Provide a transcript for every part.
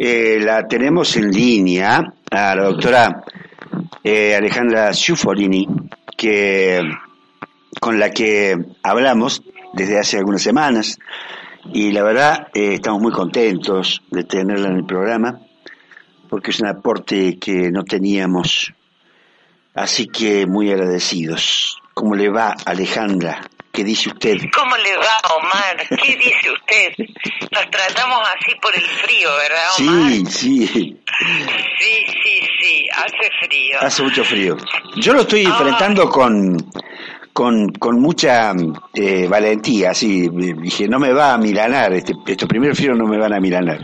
Eh, la tenemos en línea a la doctora eh, Alejandra Ciuffolini, que con la que hablamos desde hace algunas semanas y la verdad eh, estamos muy contentos de tenerla en el programa porque es un aporte que no teníamos, así que muy agradecidos. ¿Cómo le va Alejandra? ¿Qué dice usted? ¿Cómo le va, Omar? ¿Qué dice usted? Nos tratamos así por el frío, ¿verdad, Omar? Sí, sí. Sí, sí, sí, hace frío. Hace mucho frío. Yo lo estoy Ah. enfrentando con, con, con mucha eh, valentía, así. Dije, no me va a milanar, este, estos primeros fríos no me van a milanar.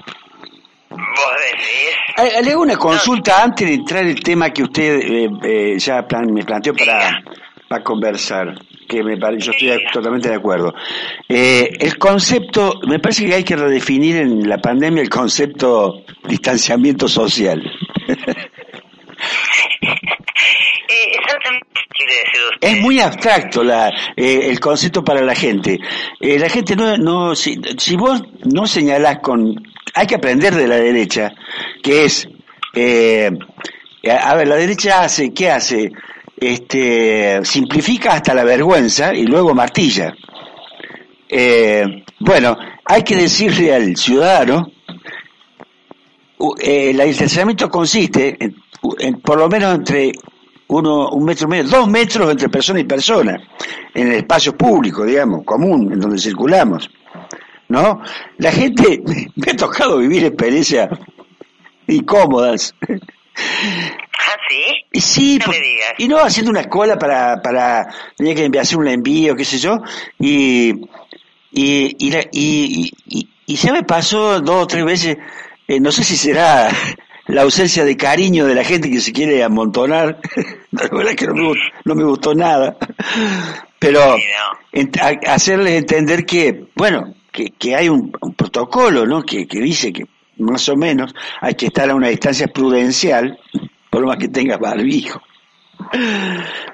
¿Vos decís? Eh, Le hago una consulta antes de entrar el tema que usted eh, eh, ya plan- me planteó para, para conversar, que me pare- yo estoy totalmente de acuerdo. Eh, el concepto, me parece que hay que redefinir en la pandemia el concepto distanciamiento social. Eh. Es muy abstracto la, eh, el concepto para la gente. Eh, la gente no, no si, si vos no señalás con, hay que aprender de la derecha, que es, eh, a a ver, la derecha hace, ¿qué hace? Este, simplifica hasta la vergüenza y luego martilla. Eh, bueno, hay que decirle al ciudadano, eh, el distanciamiento consiste en por lo menos entre uno, un metro y medio, dos metros entre persona y persona, en el espacio público, digamos, común, en donde circulamos. ¿No? La gente, me ha tocado vivir experiencias incómodas. ¿Ah, sí? Sí, No por- me digas. y no haciendo una cola para, para, tenía que hacer un envío, qué sé yo, y, y, y, la- y, y- y se me pasó dos o tres veces, eh, no sé si será la ausencia de cariño de la gente que se quiere amontonar, la verdad es que no me, gust- no me gustó nada, pero ent- a- hacerles entender que, bueno, que, que hay un, un protocolo, ¿no? Que, que dice que más o menos hay que estar a una distancia prudencial, por lo más que tengas barbijo.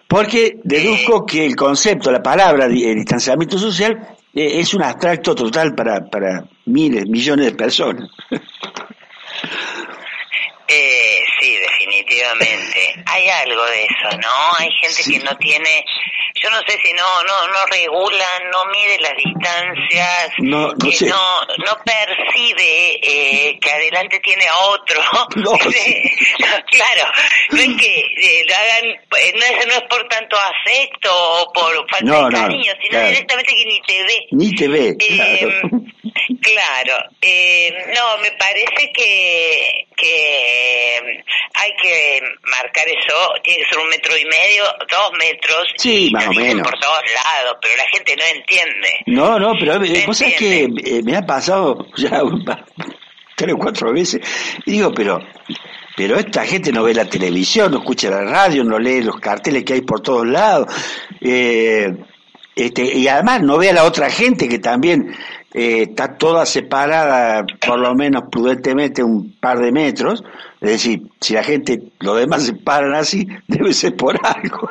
Porque deduzco que el concepto, la palabra el distanciamiento social eh, es un abstracto total para, para miles, millones de personas. Eh, sí, definitivamente. Hay algo de eso, ¿no? Hay gente Sí. que no tiene, yo no sé si no no no regula, no mide las distancias, No, no que sé. no no percibe eh, que adelante tiene a otro. No, sí. claro, no es que eh, lo hagan, eh, no es, no es por tanto afecto o por falta de cariño, sino claro. directamente que ni te ve. Ni te ve. Eh, claro. claro, eh, no, me parece que, que hay que marcar eso, tiene que ser un metro y medio, dos metros, Sí, y o menos. por todos lados, pero la gente no entiende. No, no, pero eh, ¿Me vos sabés que eh, me ha pasado ya tres o cuatro veces y digo, pero pero esta gente no ve la televisión, no escucha la radio, no lee los carteles que hay por todos lados, eh, este, y además no ve a la otra gente que también eh, está toda separada, por lo menos prudentemente, un par de metros. Es decir, si la gente, los demás se paran así, debe ser por algo.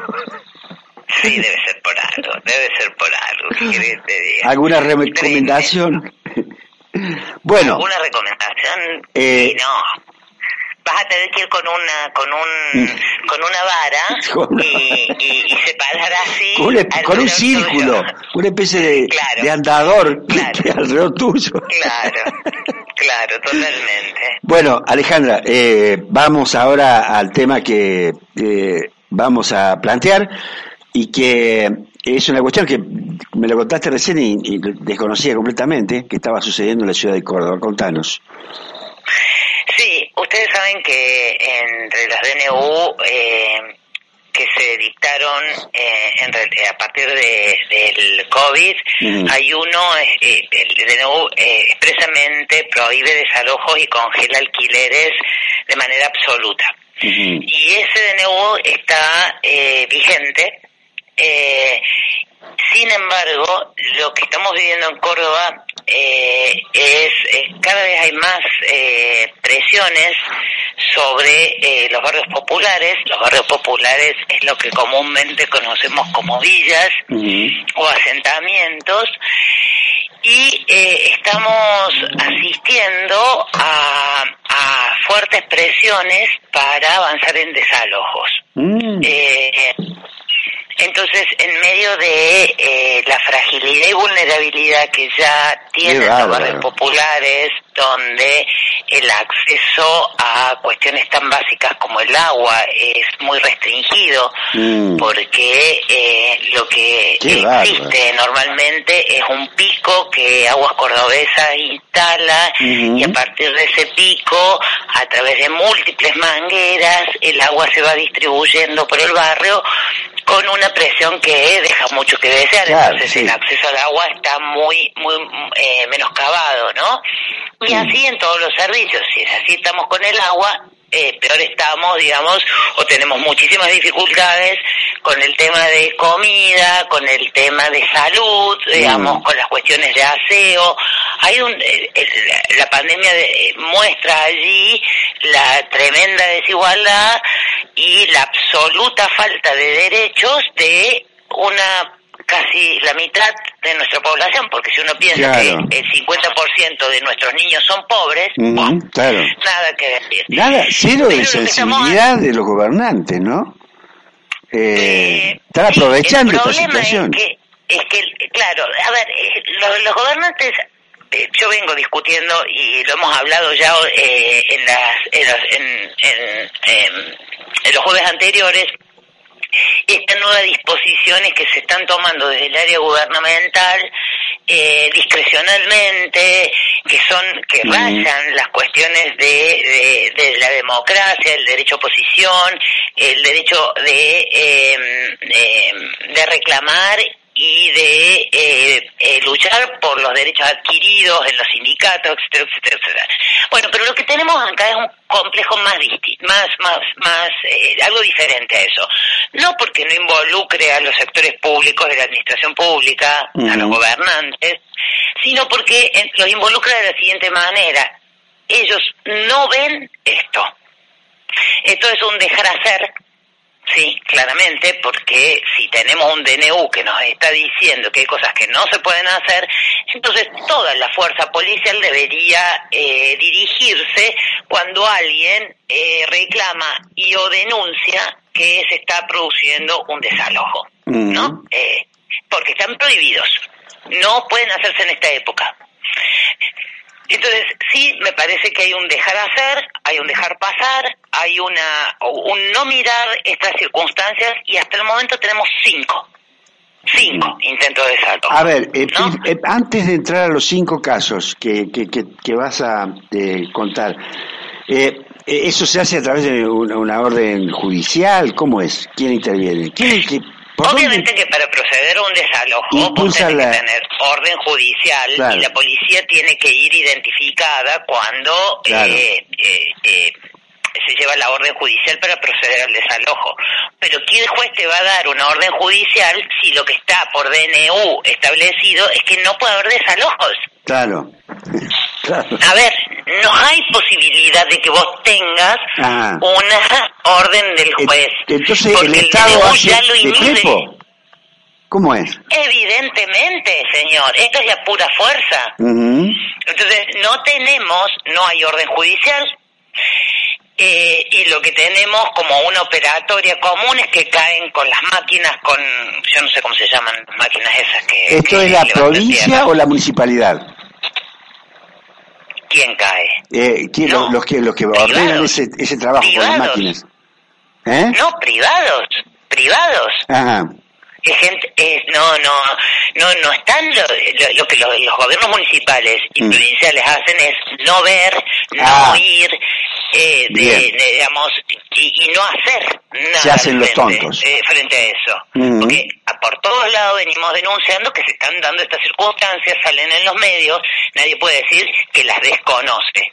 Sí, debe ser por algo, debe ser por algo, ¿qué querés que te diga? ¿Alguna re- recomendación? bueno, ¿Alguna recomendación? Eh, no. Vas a tener que ir con una con un con una vara Con y, y, y separar así con, un- alrededor con un tuyo. círculo, una especie de, Claro. de andador Claro. que alrededor tuyo. Claro, claro, totalmente. Bueno, Alejandra, eh, vamos ahora al tema que eh, vamos a plantear y que es una cuestión que me lo contaste recién y, y desconocía completamente que estaba sucediendo en la ciudad de Córdoba. Contanos. Sí, ustedes saben que entre las DNU eh, que se dictaron eh, en, a partir de, del COVID, hay uno, eh, el DNU expresamente prohíbe desalojos y congela alquileres de manera absoluta. Y ese DNU está vigente. Sin embargo, lo que estamos viviendo en Córdoba eh, es, cada vez hay más eh, presiones sobre eh, los barrios populares. Los barrios populares es lo que comúnmente conocemos como villas o asentamientos y estamos asistiendo a, fuertes presiones para avanzar en desalojos. Mm. Entonces, en medio de eh, la fragilidad y vulnerabilidad que ya tienen los barrios populares, donde el acceso a cuestiones tan básicas como el agua es muy restringido, mm. porque eh, lo que existe normalmente es un pico que Aguas Cordobesas instala y a partir de ese pico, a través de múltiples mangueras, el agua se va distribuyendo por el barrio con una presión que deja mucho que desear, entonces el acceso al agua está muy, muy eh, menoscabado, ¿no? Y mm. así en todos los servicios, si así estamos con el agua, eh, peor estamos, digamos, o tenemos muchísimas dificultades con el tema de comida, con el tema de salud, digamos, mm. con las cuestiones de aseo. Hay un, la pandemia muestra allí la tremenda desigualdad y la absoluta falta de derechos de una casi la mitad de nuestra población, porque si uno piensa que el 50% de nuestros niños son pobres, nada que decir. Nada, cero de sensibilidad de los gobernantes, ¿no? Eh, eh están aprovechando esta situación. Es que, es que, claro, a ver, eh, los, gobernantes eh, yo vengo discutiendo y lo hemos hablado ya en, las, en, en, en, los jueves anteriores estas nuevas disposiciones que se están tomando desde el área gubernamental eh, discrecionalmente, que son que rayan las cuestiones de, de, la democracia, el derecho a oposición, el derecho de, eh, de reclamar y de eh, eh, luchar por los derechos adquiridos en los sindicatos, etcétera, etcétera, etcétera. Bueno, pero lo que tenemos acá es un complejo más distinto, más, más, más, eh, algo diferente a eso. No porque no involucre a los sectores públicos de la administración pública, a los gobernantes, sino porque los involucra de la siguiente manera. Ellos no ven esto. Esto es un dejar hacer Sí, claramente, porque si tenemos un DNU que nos está diciendo que hay cosas que no se pueden hacer, entonces toda la fuerza policial debería eh, dirigirse cuando alguien eh, reclama y o denuncia que se está produciendo un desalojo, ¿no? Eh, porque están prohibidos, no pueden hacerse en esta época. Entonces, sí, me parece que hay un dejar hacer, hay un dejar pasar, hay una un no mirar estas circunstancias y hasta el momento tenemos cinco. Cinco intentos de salto. A ver, eh, eh, antes de entrar a los cinco casos que, que, que, vas a eh, contar, ¿eso se hace a través de una, orden judicial? ¿Cómo es? ¿Quién interviene? ¿Quién Obviamente que para proceder a un desalojo vos que tener orden judicial y la policía tiene que ir identificada cuando eh, eh, eh, se lleva la orden judicial para proceder al desalojo. Pero ¿quién juez te va a dar una orden judicial si lo que está por DNU establecido es que no puede haber desalojos? Claro. A ver, no hay posibilidad de que vos tengas ah. una orden del juez. Entonces el Estado hace ya lo inhibe. ¿Cómo es? Evidentemente, señor. Esto es la pura fuerza. Entonces, no tenemos, no hay orden judicial. Eh, y lo que tenemos como una operatoria común es que caen con las máquinas, con, yo no sé cómo se llaman las máquinas esas que... ¿Esto es la provincia o la municipalidad? ¿Quién cae? Eh, los, que los que ordenan ese, ese trabajo con las máquinas. ¿Eh? No, privados, privados. Ajá. Es gente, es, no, no, no, no están lo, lo, que los, gobiernos municipales y mm. provinciales hacen es no ver, no ah. oír, eh, de, digamos, y, no hacer nada. Se hacen los tontos. Eh, frente a eso. Porque por todos lados venimos denunciando que se están dando estas circunstancias, salen en los medios, nadie puede decir que las desconoce.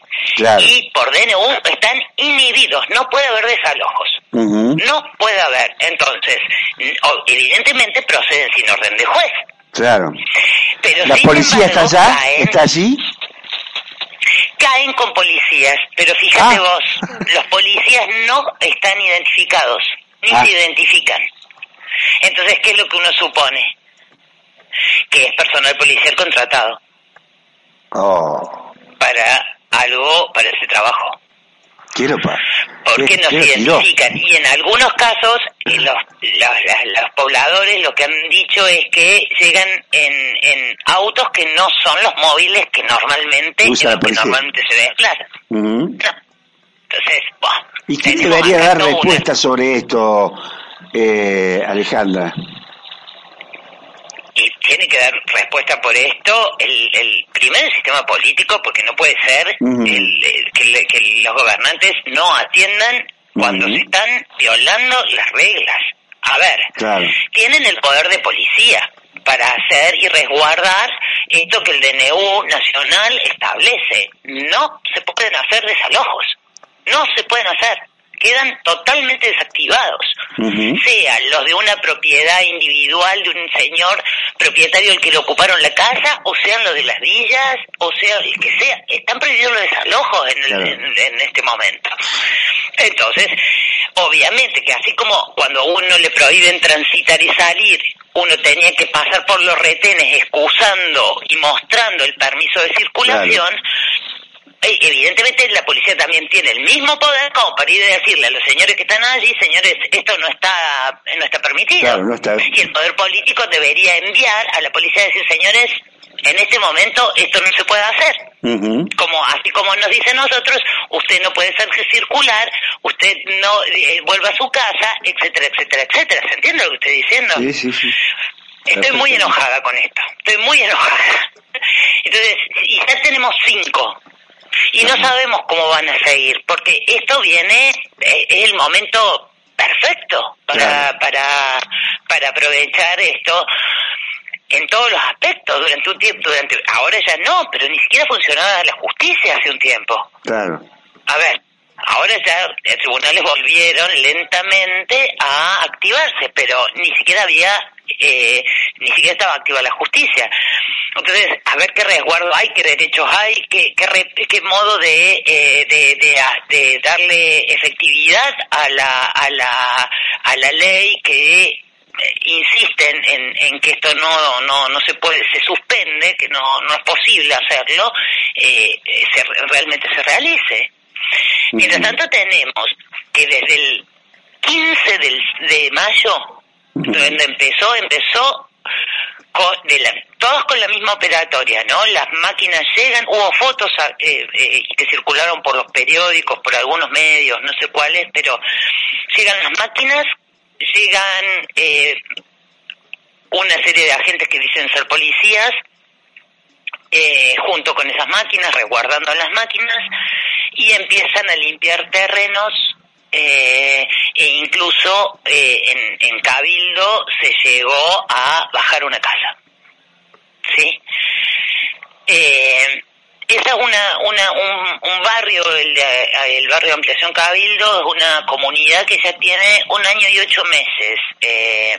Y por DNU están inhibidos, no puede haber desalojos. No puede haber. Entonces, evidentemente proceden sin orden de juez. Claro. Pero ¿La policía está allá? ¿Está allí? caen con policías, pero fíjate ah. vos, los policías no están identificados, ni ah. se identifican. Entonces, ¿qué es lo que uno supone? Que es personal policial contratado. Oh. Para algo, para ese trabajo. Quiero pa porque no se identifican. Y en algunos casos, los, los, pobladores lo que han dicho es que llegan en, en autos que no son los móviles que normalmente, que normalmente se desplazan. Entonces, ¿Y quién debería dar respuesta sobre esto, eh, Alejandra? y tiene que dar respuesta por esto el, el primero el sistema político porque no puede ser el, que, los gobernantes no atiendan cuando se están violando las reglas. A ver tienen el poder de policía para hacer y resguardar esto que el DNU nacional establece. No se pueden hacer desalojos. No se pueden hacer quedan totalmente desactivados, sean los de una propiedad individual de un señor propietario al que le ocuparon la casa, o sean los de las villas, o sea el que sea, están prohibidos los desalojos en, en, este momento. Entonces, obviamente que así como cuando a uno le prohíben transitar y salir, uno tenía que pasar por los retenes excusando y mostrando el permiso de circulación, evidentemente la policía también tiene el mismo poder como para ir a decirle a los señores que están allí, señores, esto no está no está permitido. Y el poder político debería enviar a la policía a decir, señores, en este momento esto no se puede hacer. Como así como nos dicen nosotros, usted no puede ser circular, usted no eh, vuelva a su casa, etcétera, etcétera, etcétera. ¿Se entiende lo que estoy diciendo? Sí, sí, sí. Estoy muy enojada con esto. Estoy muy enojada. Entonces, y ya tenemos cinco y no sabemos cómo van a seguir, porque esto viene, eh, es el momento perfecto para, para, para aprovechar esto en todos los aspectos durante un tiempo, durante ahora ya no, pero ni siquiera funcionaba la justicia hace un tiempo. Claro. A ver, ahora ya los tribunales volvieron lentamente a activarse, pero ni siquiera había, eh, ni siquiera estaba activa la justicia. Entonces, a ver qué resguardo hay, qué derechos hay, qué, qué, modo de, eh, de, darle efectividad a la, a la, a la ley que eh, insisten en, en, que esto no, no, no se puede, se suspende, que no, no es posible hacerlo, eh, se, realmente se realice. Mientras tanto tenemos que desde el 15 del, de mayo, donde empezó, empezó de la, todos con la misma operatoria, ¿no? Las máquinas llegan, hubo fotos eh, eh, que circularon por los periódicos, por algunos medios, no sé cuáles, pero llegan las máquinas, llegan eh, una serie de agentes que dicen ser policías, junto con esas máquinas, resguardando las máquinas, y empiezan a limpiar terrenos eh, e incluso eh, en, en, Cabildo se llegó a bajar una casa. ¿Sí? Eh, esa es una, una, un, barrio, el, el, barrio de Ampliación Cabildo, es una comunidad que ya tiene un año y ocho meses eh,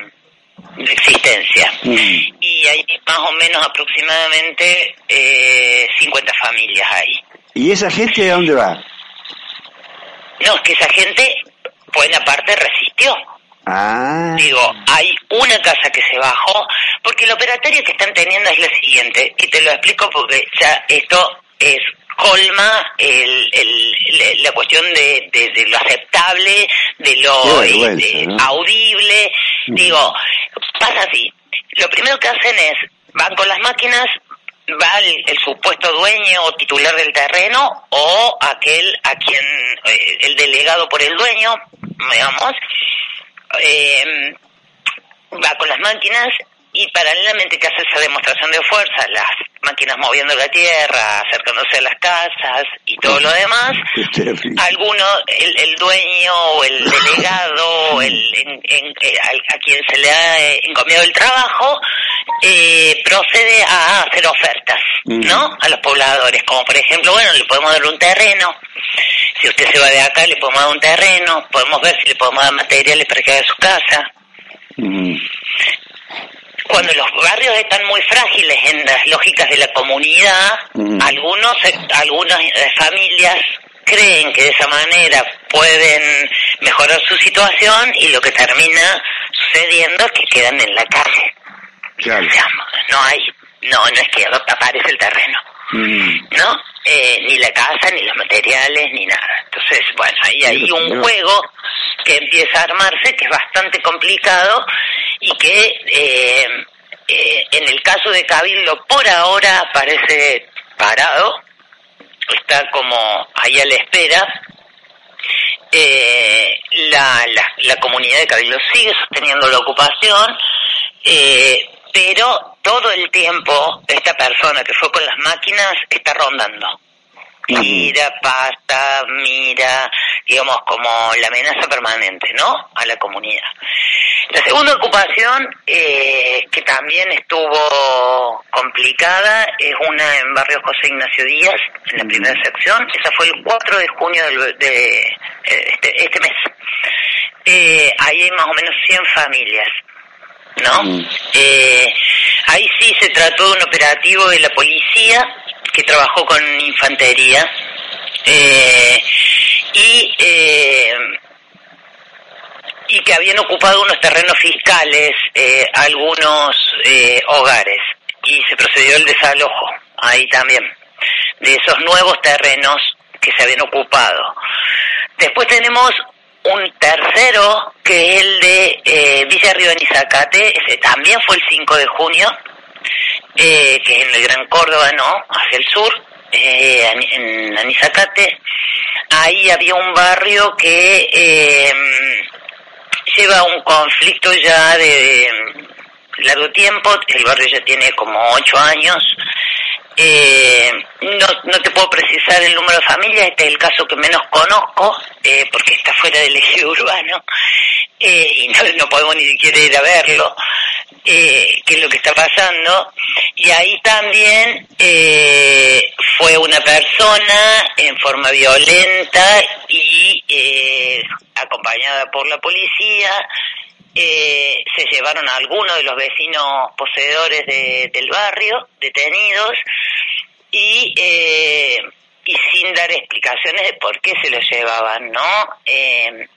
de existencia. Mm. Y hay más o menos aproximadamente eh, 50 familias ahí. ¿Y esa gente de dónde va? No, es que esa gente, buena parte, resistió. Ah. Digo, hay una casa que se bajó, porque el operatorio que están teniendo es lo siguiente, y te lo explico porque ya esto es colma el, el, la cuestión de, de, lo aceptable, de lo este, audible. Digo, pasa así. Lo primero que hacen es, van con las máquinas, va el, supuesto dueño o titular del terreno o aquel a quien eh, el delegado por el dueño, digamos, eh, va con las máquinas y paralelamente que hace esa demostración de fuerza, las máquinas moviendo la tierra, acercándose a las casas y todo lo demás, alguno, el, el dueño o el delegado, el, en, eh, a, quien se le ha eh, encomiado el trabajo, eh, procede a hacer ofertas, ¿no? A los pobladores, como por ejemplo, bueno, le podemos dar un terreno, si usted se va de acá, le podemos dar un terreno, podemos ver si le podemos dar materiales para que haga su casa barrios están muy frágiles en las lógicas de la comunidad, algunos algunas eh, familias creen que de esa manera pueden mejorar su situación y lo que termina sucediendo es que quedan en la calle. no hay, no, no es que aparece el terreno, ¿no? Eh, ni la casa, ni los materiales, ni nada. Entonces, bueno, ahí hay un juego que empieza a armarse que es bastante complicado y que eh, eh, en el caso de Cabildo por ahora parece parado, está como ahí a la espera. la, la, la, comunidad de Cabildo sigue sosteniendo la ocupación, pero todo el tiempo esta persona que fue con las máquinas está rondando. Mira, pasa, mira, digamos, como la amenaza permanente, ¿no? A la comunidad. La segunda ocupación, eh, que también estuvo complicada, es una en barrio José Ignacio Díaz, en la primera sección. Esa fue el 4 de junio de, eh, este, este, mes. Eh, ahí hay más o menos 100 familias. ¿no? Eh, ahí sí se trató de un operativo de la policía que trabajó con infantería eh, y eh, y que habían ocupado unos terrenos fiscales algunos hogares y se procedió el desalojo ahí también de esos nuevos terrenos que se habían ocupado. Después tenemos un tercero que es el de eh, Villa Río Zacate, ese también fue el 5 de junio, eh, que es en el Gran Córdoba, ¿no? Hacia el sur, eh, en Anizacate. Ahí había un barrio que eh, lleva un conflicto ya de largo tiempo, el barrio ya tiene como ocho años, eh, no, no te puedo precisar el número de familias, este es el caso que menos conozco, eh, porque está fuera del eje urbano, eh, y no, no, podemos ni siquiera ir a verlo, eh, qué es lo que está pasando. Y ahí también eh, fue una persona en forma violenta y eh, acompañada por la policía, eh, se llevaron a algunos de los vecinos poseedores del barrio, detenidos, y, eh, y sin dar explicaciones de por qué se los llevaban, ¿no? Eh,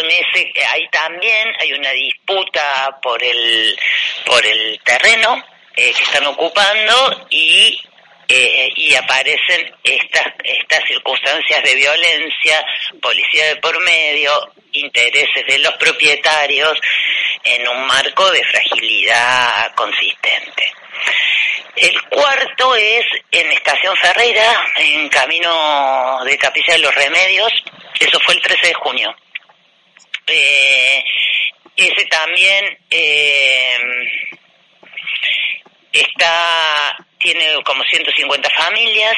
en ahí también hay una disputa por el, por el terreno que están ocupando y eh, y aparecen estas, estas circunstancias de violencia, policía de por medio, intereses de los propietarios en un marco de fragilidad consistente. El cuarto es en Estación Ferreira, en camino de Capilla de los Remedios, eso fue el 13 de junio. Eh, ese también eh, está tiene como 150 familias,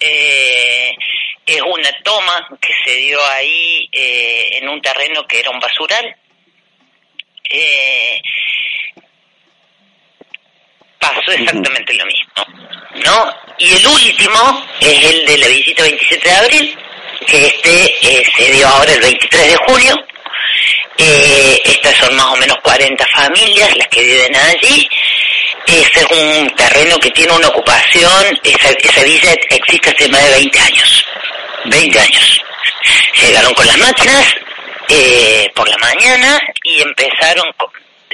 eh, es una toma que se dio ahí eh, en un terreno que era un basural. Eh, pasó exactamente lo mismo, ¿no? Y el último es el de la visita 27 de abril, que este se dio ahora el 23 de julio. Estas son más o menos 40 familias las que viven allí ese es un terreno que tiene una ocupación, esa, esa villa existe hace más de 20 años. 20 años. Llegaron con las máquinas eh, por la mañana y empezaron con,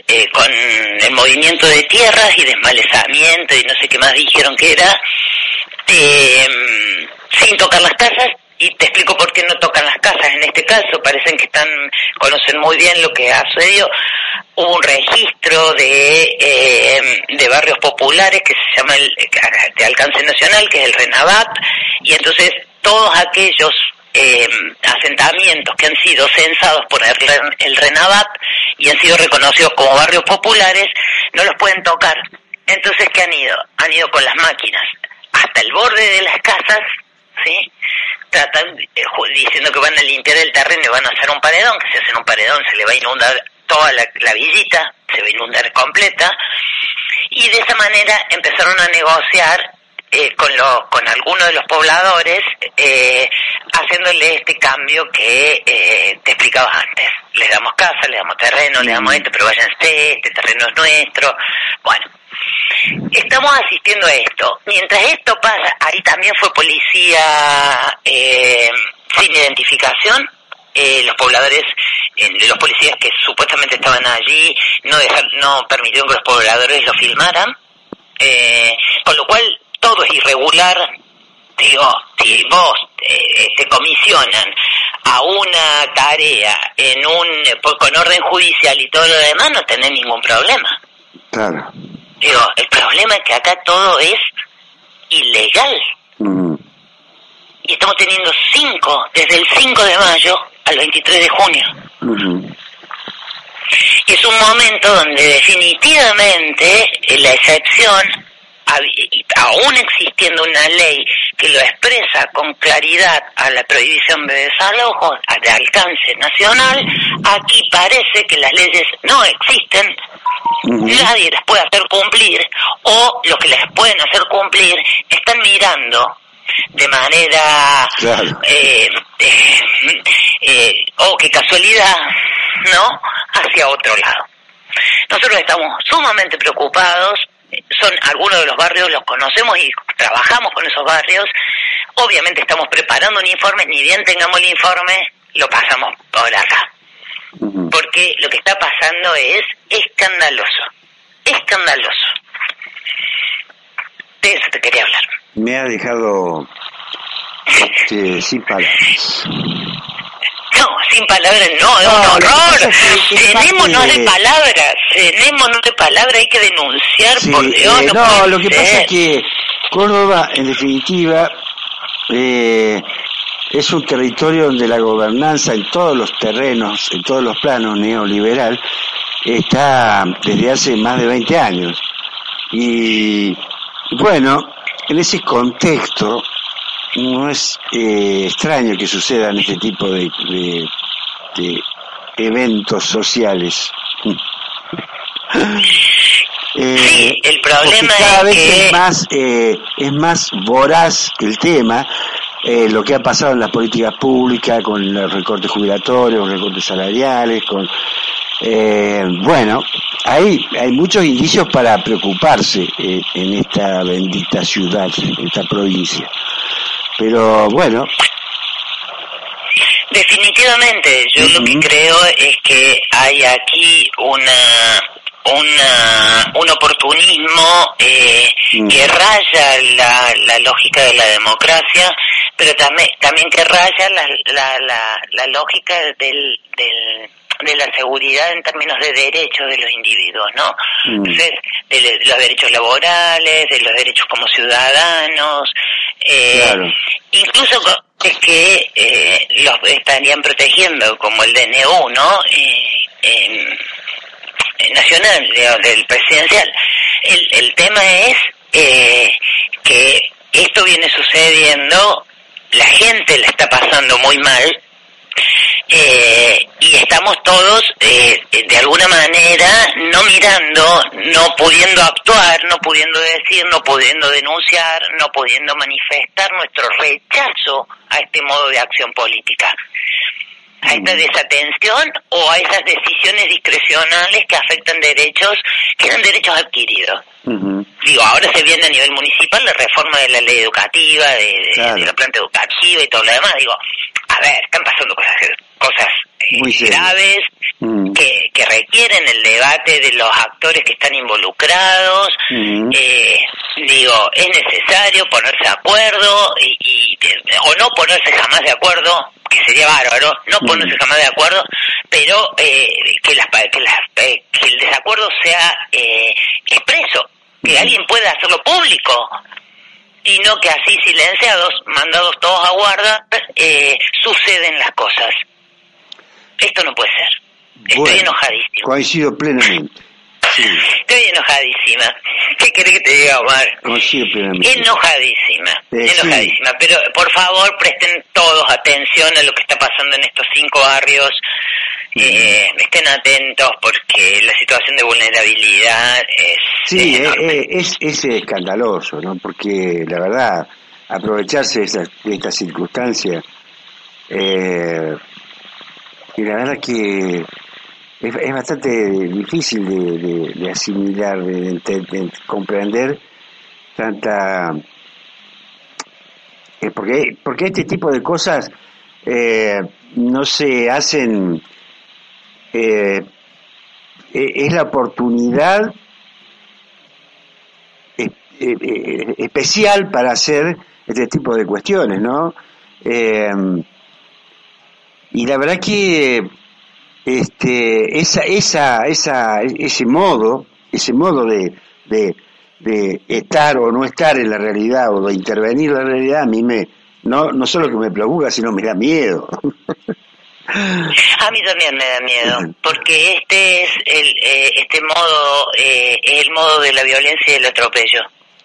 eh, con el movimiento de tierras y desmalezamiento y no sé qué más dijeron que era, eh, sin tocar las casas, y te explico por qué no tocan las casas en este caso, parecen que están, conocen muy bien lo que ha sucedido. Hubo un registro de, eh, de barrios populares que se llama el, de alcance nacional, que es el RENAVAT, y entonces todos aquellos eh, asentamientos que han sido censados por el, el RENAVAT y han sido reconocidos como barrios populares, no los pueden tocar. Entonces, ¿qué han ido? Han ido con las máquinas hasta el borde de las casas, ¿sí? Tratan, eh, diciendo que van a limpiar el terreno y van a hacer un paredón, que si hacen un paredón se le va a inundar toda la, la villita, se va a inundar completa, y de esa manera empezaron a negociar eh, con, lo, con algunos de los pobladores, eh, haciéndole este cambio que eh, te explicaba antes. Les damos casa, les damos terreno, les damos esto, pero váyanse, este terreno es nuestro. Bueno, estamos asistiendo a esto. Mientras esto pasa, ahí también fue policía sin identificación, los pobladores, los policías que supuestamente estaban allí, no dejar, no permitieron que los pobladores lo filmaran, con lo cual todo es irregular, digo, si vos eh, te comisionan a una tarea en un pues, con orden judicial y todo lo demás, no tenés ningún problema. Claro. Digo, el problema es que acá todo es ilegal. Y estamos teniendo cinco, desde el 5 de mayo al 23 de junio. Y es un momento donde definitivamente la excepción aún existiendo una ley que lo expresa con claridad a la prohibición de desalojos de alcance nacional, aquí parece que las leyes no existen, nadie las puede hacer cumplir, o los que las pueden hacer cumplir están mirando de manera eh, eh, eh, oh qué casualidad no hacia otro lado. Nosotros estamos sumamente preocupados son algunos de los barrios, los conocemos y trabajamos con esos barrios. Obviamente estamos preparando un informe, ni bien tengamos el informe, lo pasamos por acá. Porque lo que está pasando es escandaloso, escandaloso. De eso te quería hablar. Me ha dejado este, sin palabras. No, sin palabras no, es un horror. Tenémonos de palabras, tenémonos de palabras, hay que denunciar, por Dios. Eh, no, lo que pasa es que Córdoba, en definitiva, eh, es un territorio donde la gobernanza en todos los terrenos, en todos los planos neoliberal, está desde hace más de 20 años. Y bueno, en ese contexto, no es eh, extraño que sucedan este tipo de, de, eventos sociales. Eh, el problema cada es vez es más eh, es más voraz el tema lo que ha pasado en las políticas públicas con los recortes jubilatorios, recortes salariales, con bueno, hay hay muchos indicios para preocuparse en esta bendita ciudad, en esta provincia. Pero bueno. Definitivamente, yo lo que creo es que hay aquí una una, un oportunismo eh, mm. que raya la, la lógica de la democracia, pero también, también que raya la, la, la, la lógica del, del de la seguridad en términos de derechos de los individuos, ¿no? Mm. Entonces, de, los derechos laborales, de los derechos como ciudadanos, eh, incluso es que eh, los estarían protegiendo, como el DNU, ¿no? Eh, nacional, del presidencial. El, el tema es eh, que esto viene sucediendo, la gente la está pasando muy mal, eh, y estamos todos eh, de alguna manera no mirando, no pudiendo actuar, no pudiendo decir, no pudiendo denunciar, no pudiendo manifestar nuestro rechazo a este modo de acción política. A esta desatención o a esas decisiones discrecionales que afectan derechos que eran derechos adquiridos. Digo, ahora se viene a nivel municipal la reforma de la ley educativa, de, la planta educativa y todo lo demás. Digo, a ver, están pasando cosas, cosas eh, graves mm. que, que requieren el debate de los actores que están involucrados. eh, digo, es necesario ponerse de acuerdo y, y, o no ponerse jamás de acuerdo que sería bárbaro, no ponerse jamás de acuerdo, pero eh, que, las, que, las, eh, que el desacuerdo sea eh, expreso, que alguien pueda hacerlo público y no que así silenciados, mandados todos a guarda, eh, suceden las cosas. Esto no puede ser. Estoy enojadísimo. Coincido plenamente. Estoy enojadísima. ¿Qué querés que te diga, Omar? Enojadísima, enojadísima. Pero por favor presten todos atención a lo que está pasando en estos cinco barrios. Eh, estén atentos porque la situación de vulnerabilidad es... Sí, es, eh, eh, es, escandaloso, ¿no? Porque la verdad, aprovecharse de esta, de esta circunstancia, eh, y la verdad que es, bastante difícil de, asimilar, de, comprender tanta... Eh, porque, porque este tipo de cosas eh, no se hacen... Eh, es la oportunidad especial para hacer este tipo de cuestiones, ¿no? Y la verdad que este, esa, esa, esa, ese modo, ese modo de, de, estar o no estar en la realidad o de intervenir en la realidad a mí me, no, no solo que me preocupa, sino me da miedo. A mí también me da miedo, porque este es el, eh, este modo, eh, es el modo de la violencia y el atropello.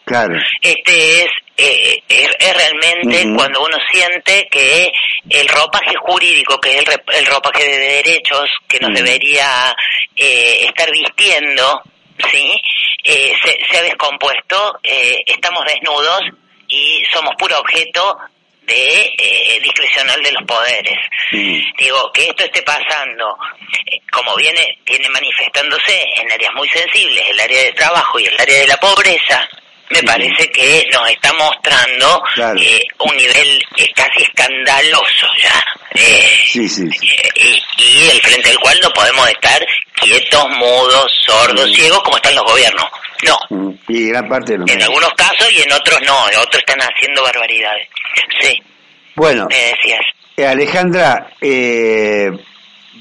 Claro. Este es, eh, es, realmente cuando uno siente que el ropaje jurídico, que es el, el ropaje de derechos que nos debería eh, estar vistiendo, ¿sí? Eh, se, se, ha descompuesto, estamos desnudos y somos puro objeto de eh, discrecional de los poderes. Digo, que esto esté pasando, como viene, viene manifestándose en áreas muy sensibles, el área de trabajo y el área de la pobreza, me parece que nos está mostrando eh, un nivel eh, casi escandaloso ya. Eh, sí, sí, y, el frente al cual no podemos estar quietos, mudos, sordos, ciegos como están los gobiernos. No. Y gran parte de En algunos casos y en otros no, en otros están haciendo barbaridades. Sí. Bueno. Me decías. Alejandra,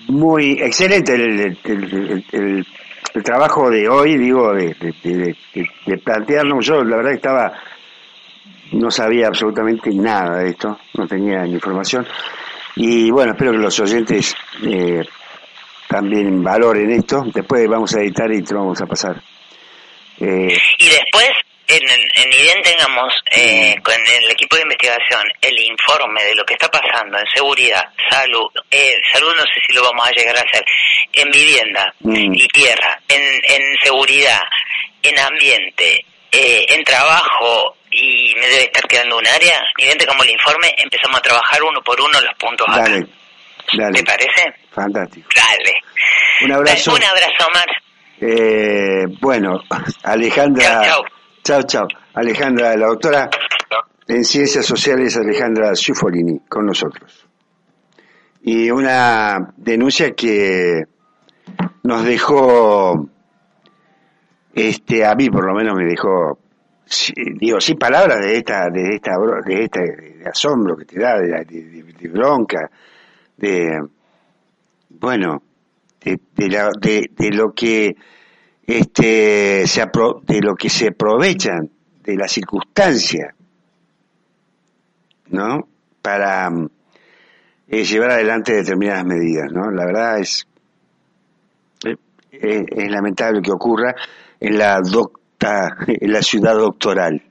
muy excelente el el trabajo de hoy, digo, de, de, yo la verdad estaba, no sabía absolutamente nada de esto, no tenía información, y bueno, espero que los oyentes eh, también valoren esto, después vamos a editar y te vamos a pasar. Eh, y después en, en IDEN tengamos eh, con el equipo de investigación el informe de lo que está pasando en seguridad, salud, eh, salud no sé si lo vamos a llegar a hacer, en vivienda mm. y tierra, en, en seguridad, en ambiente, eh, en trabajo y me debe estar quedando un área, IDEN como el informe, empezamos a trabajar uno por uno los puntos Dale, Dale. ¿Te parece? Fantástico. Dale. Un abrazo. Un abrazo, Omar. Eh, bueno, Alejandra. Chao, Chao, chao. Alejandra, la doctora en Ciencias Sociales, Alejandra Ciufolini, con nosotros. Y una denuncia que nos dejó, este, a mí por lo menos me dejó, digo, sin palabras de esta, de esta, de este asombro que te da, de, bronca, de, bueno, de, de, de lo que este, se de lo que se aprovechan de la circunstancia, ¿no? Para eh, llevar adelante determinadas medidas, ¿no? La verdad es, eh, es, lamentable que ocurra en la docta, en la ciudad doctoral.